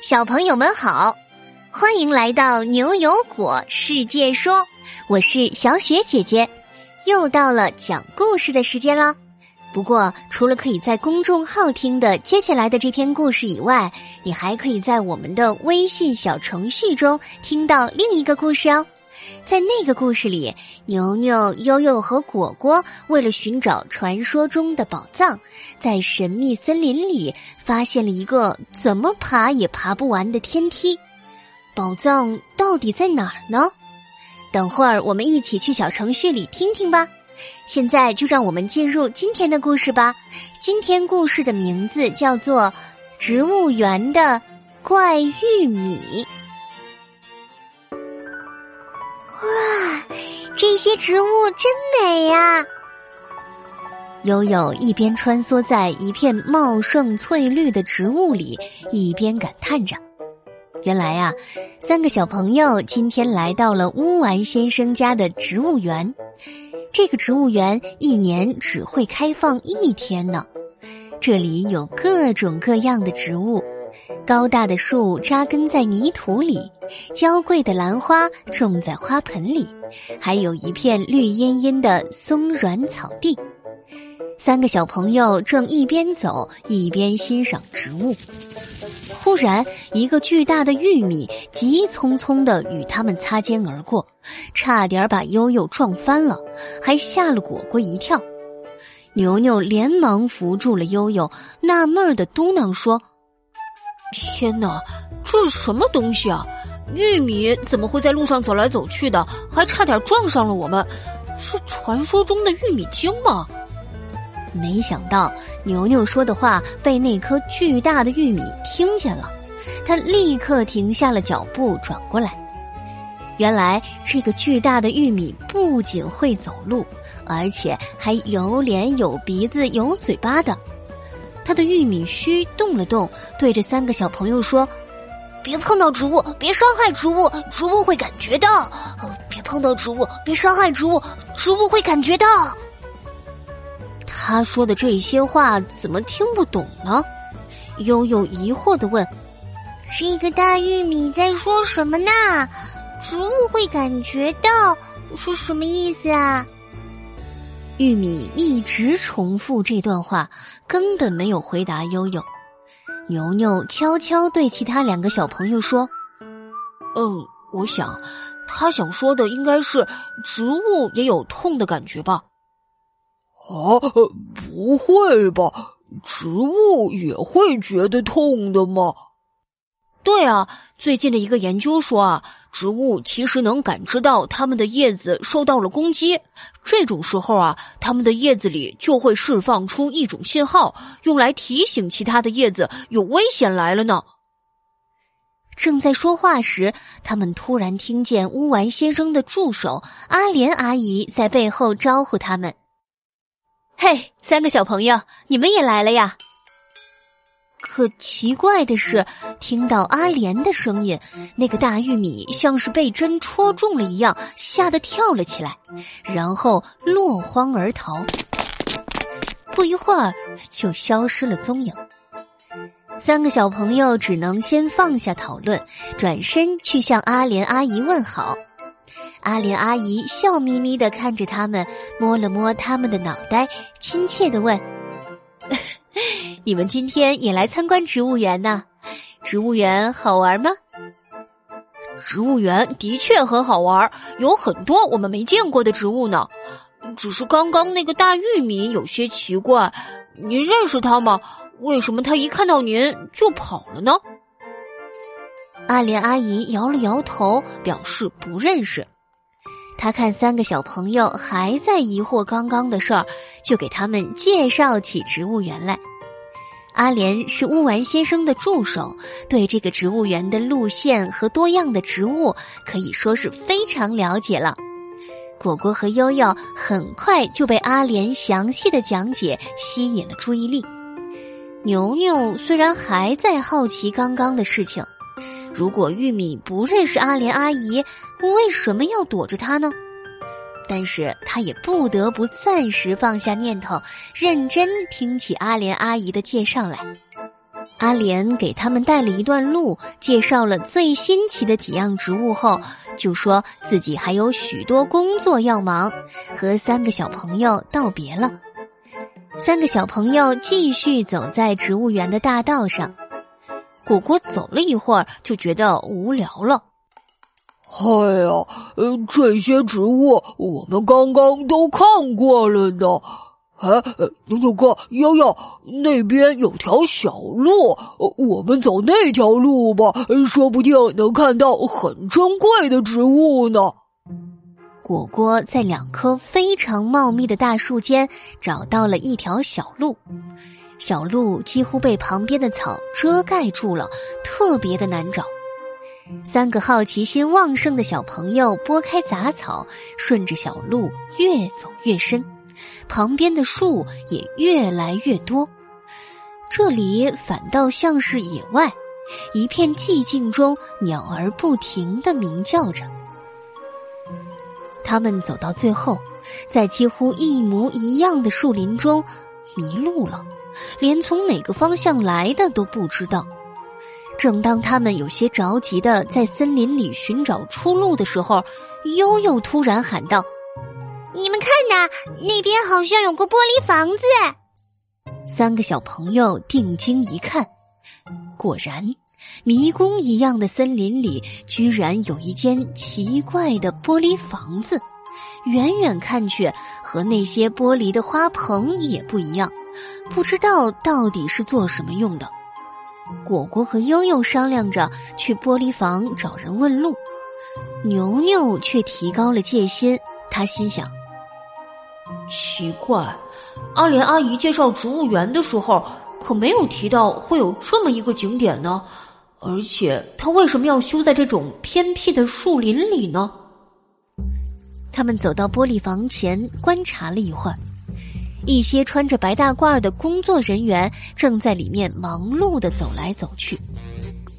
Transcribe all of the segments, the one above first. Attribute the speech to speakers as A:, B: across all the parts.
A: 小朋友们好，欢迎来到牛油果世界说，我是小雪姐姐，又到了讲故事的时间了。不过，除了可以在公众号听的接下来的这篇故事以外，你还可以在我们的微信小程序中听到另一个故事哦。在那个故事里，牛牛、悠悠和果果为了寻找传说中的宝藏，在神秘森林里发现了一个怎么爬也爬不完的天梯。宝藏到底在哪儿呢？等会儿我们一起去小程序里听听吧。现在就让我们进入今天的故事吧。今天故事的名字叫做《植物园的怪玉米》。哇这些植物真美呀！悠悠一边穿梭在一片茂盛翠绿的植物里，一边感叹着：“原来呀，三个小朋友今天来到了乌丸先生家的植物园。这个植物园一年只会开放一天呢。这里有各种各样的植物。”高大的树扎根在泥土里，娇贵的兰花种在花盆里，还有一片绿茵茵的松软草地。三个小朋友正一边走一边欣赏植物，忽然，一个巨大的玉米急匆匆地与他们擦肩而过，差点把悠悠撞翻了，还吓了果果一跳。牛牛连忙扶住了悠悠，纳闷的嘟囔说。
B: 天哪，这是什么东西啊？玉米怎么会在路上走来走去的？还差点撞上了我们，是传说中的玉米精吗？
A: 没想到牛牛说的话被那颗巨大的玉米听见了，他立刻停下了脚步，转过来。原来这个巨大的玉米不仅会走路，而且还有脸有鼻子有嘴巴的。他的玉米须动了动，对着三个小朋友说：“
C: 别碰到植物，别伤害植物，植物会感觉到。别碰到植物，别伤害植物，植物会感觉到。”
A: 他说的这些话怎么听不懂呢？悠悠疑惑的问：“
D: 这个大玉米在说什么呢？植物会感觉到是什么意思啊？”
A: 玉米一直重复这段话，根本没有回答悠悠。牛牛悄悄对其他两个小朋友说：“
B: 嗯，我想，他想说的应该是植物也有痛的感觉吧？”
E: 啊，不会吧？植物也会觉得痛的吗？
B: 对啊，最近的一个研究说啊，植物其实能感知到它们的叶子受到了攻击，这种时候啊，它们的叶子里就会释放出一种信号，用来提醒其他的叶子有危险来了呢。
A: 正在说话时，他们突然听见乌丸先生的助手阿莲阿姨在背后招呼他们：“嘿，三个小朋友，你们也来了呀！”可奇怪的是，听到阿莲的声音，那个大玉米像是被针戳中了一样，吓得跳了起来，然后落荒而逃。不一会儿，就消失了踪影。三个小朋友只能先放下讨论，转身去向阿莲阿姨问好。阿莲阿姨笑眯眯的看着他们，摸了摸他们的脑袋，亲切的问。你们今天也来参观植物园呢？植物园好玩吗？
B: 植物园的确很好玩，有很多我们没见过的植物呢。只是刚刚那个大玉米有些奇怪，您认识它吗？为什么它一看到您就跑了呢？
A: 阿莲阿姨摇了摇头，表示不认识。他看三个小朋友还在疑惑刚刚的事儿，就给他们介绍起植物园来。阿莲是乌丸先生的助手，对这个植物园的路线和多样的植物可以说是非常了解了。果果和悠悠很快就被阿莲详细的讲解吸引了注意力。牛牛虽然还在好奇刚刚的事情，如果玉米不认识阿莲阿姨，为什么要躲着她呢？但是他也不得不暂时放下念头，认真听起阿莲阿姨的介绍来。阿莲给他们带了一段路，介绍了最新奇的几样植物后，就说自己还有许多工作要忙，和三个小朋友道别了。三个小朋友继续走在植物园的大道上。果果走了一会儿，就觉得无聊了。
E: 哎呀，呃，这些植物我们刚刚都看过了呢。哎，牛牛哥，悠悠，那边有条小路，我们走那条路吧，说不定能看到很珍贵的植物呢。
A: 果果在两棵非常茂密的大树间找到了一条小路，小路几乎被旁边的草遮盖住了，特别的难找。三个好奇心旺盛的小朋友拨开杂草，顺着小路越走越深。旁边的树也越来越多，这里反倒像是野外，一片寂静中，鸟儿不停的鸣叫着。他们走到最后，在几乎一模一样的树林中迷路了，连从哪个方向来的都不知道。正当他们有些着急的在森林里寻找出路的时候，悠悠突然喊道。
D: 你们看呐，那边好像有个玻璃房子。
A: 三个小朋友定睛一看，果然，迷宫一样的森林里居然有一间奇怪的玻璃房子。远远看去，和那些玻璃的花棚也不一样，不知道到底是做什么用的。果果和悠悠商量着去玻璃房找人问路，牛牛却提高了戒心，他心想。
B: 奇怪，阿莲阿姨介绍植物园的时候可没有提到会有这么一个景点呢。而且，它为什么要修在这种偏僻的树林里呢？
A: 他们走到玻璃房前，观察了一会儿，一些穿着白大褂的工作人员正在里面忙碌的走来走去。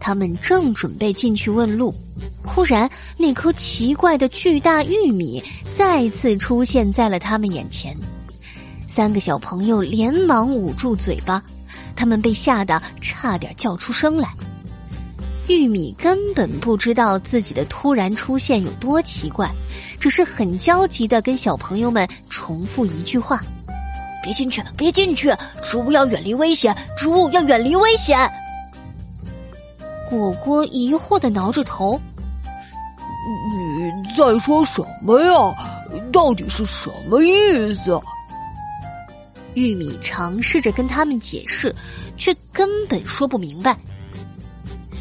A: 他们正准备进去问路，忽然那颗奇怪的巨大玉米再次出现在了他们眼前。三个小朋友连忙捂住嘴巴，他们被吓得差点叫出声来。玉米根本不知道自己的突然出现有多奇怪，只是很焦急的跟小朋友们重复一句话：“
C: 别进去，别进去！植物要远离危险，植物要远离危险。”
A: 果果疑惑的挠着头：“
E: 你在说什么呀？到底是什么意思？”
A: 玉米尝试着跟他们解释，却根本说不明白。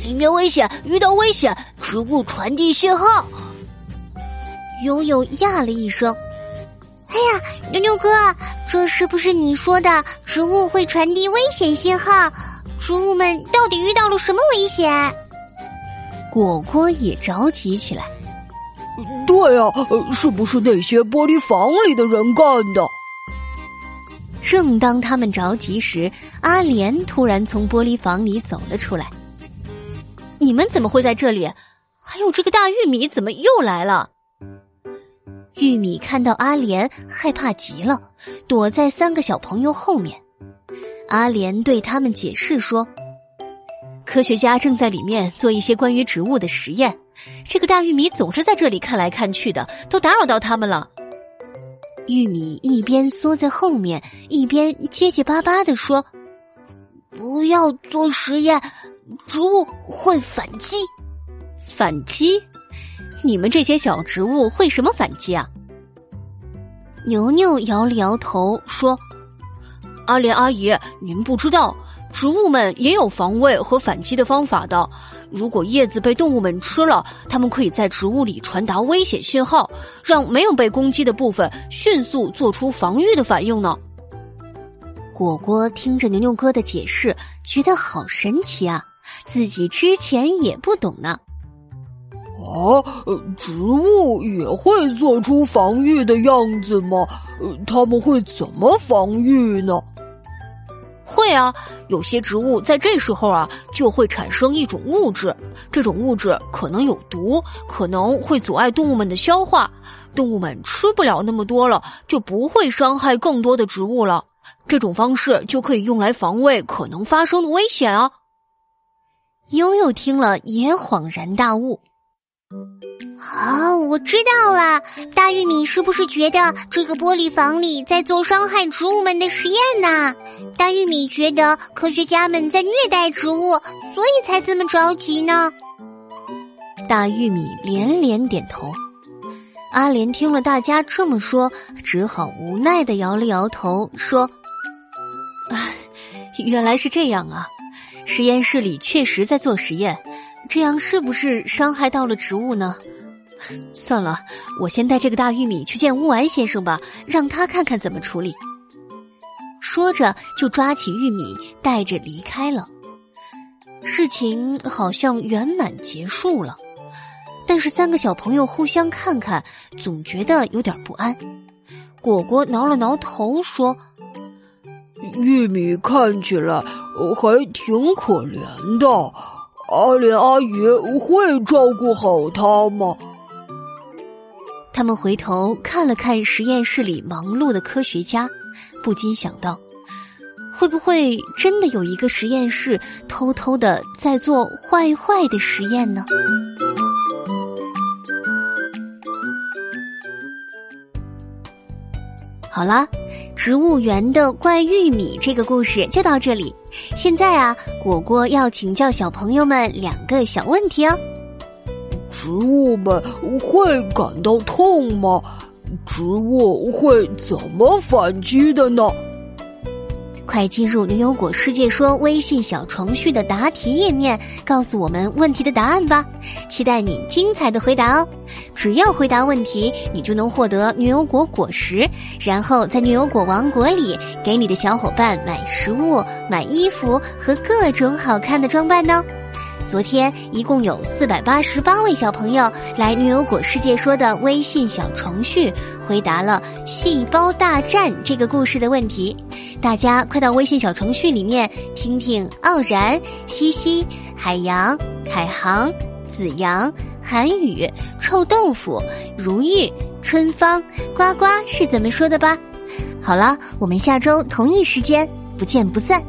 C: 里面危险，遇到危险，植物传递信号。
A: 悠悠呀了一声：“
D: 哎呀，牛牛哥，这是不是你说的植物会传递危险信号？”植物们到底遇到了什么危险？
A: 果果也着急起来。
E: 对啊，是不是那些玻璃房里的人干的？
A: 正当他们着急时，阿莲突然从玻璃房里走了出来。
B: 你们怎么会在这里？还有这个大玉米怎么又来了？
A: 玉米看到阿莲，害怕极了，躲在三个小朋友后面。阿莲对他们解释说：“
B: 科学家正在里面做一些关于植物的实验。这个大玉米总是在这里看来看去的，都打扰到他们了。”
A: 玉米一边缩在后面，一边结结巴巴的说：“
C: 不要做实验，植物会反击。
B: 反击？你们这些小植物会什么反击啊？”
A: 牛牛摇了摇头说。
B: 阿莲阿姨，您不知道，植物们也有防卫和反击的方法的。如果叶子被动物们吃了，它们可以在植物里传达危险信号，让没有被攻击的部分迅速做出防御的反应呢。
A: 果果听着牛牛哥的解释，觉得好神奇啊，自己之前也不懂呢。
E: 啊，植物也会做出防御的样子吗？他们会怎么防御呢？
B: 会啊，有些植物在这时候啊就会产生一种物质，这种物质可能有毒，可能会阻碍动物们的消化，动物们吃不了那么多了，就不会伤害更多的植物了。这种方式就可以用来防卫可能发生的危险啊！
A: 悠悠听了也恍然大悟。
D: 哦，我知道了，大玉米是不是觉得这个玻璃房里在做伤害植物们的实验呢？大玉米觉得科学家们在虐待植物，所以才这么着急呢。
A: 大玉米连连点头。阿莲听了大家这么说，只好无奈的摇了摇头，说：“
B: 唉，原来是这样啊！实验室里确实在做实验，这样是不是伤害到了植物呢？算了，我先带这个大玉米去见乌丸先生吧，让他看看怎么处理。”
A: 说着，就抓起玉米带着离开了。事情好像圆满结束了。但是三个小朋友互相看看，总觉得有点不安。果果挠了挠头说：“
E: 玉米看起来还挺可怜的，阿莲阿姨会照顾好他吗？”
A: 他们回头看了看实验室里忙碌的科学家，不禁想到：会不会真的有一个实验室偷偷的在做坏坏的实验呢？好了，植物园的怪玉米这个故事就到这里。现在啊，果果要请教小朋友们两个小问题哦。
E: 植物们会感到痛吗？植物会怎么反击的呢？
A: 快进入牛油果世界说微信小程序的答题页面，告诉我们问题的答案吧！期待你精彩的回答哦！只要回答问题，你就能获得牛油果果实，然后在牛油果王国里给你的小伙伴买食物、买衣服和各种好看的装扮呢。昨天一共有四百八十八位小朋友来牛油果世界说的微信小程序回答了《细胞大战》这个故事的问题，大家快到微信小程序里面听听傲然、西西、海洋、凯航、子阳、韩宇、臭豆腐、如玉、春芳、呱呱是怎么说的吧。好了，我们下周同一时间不见不散。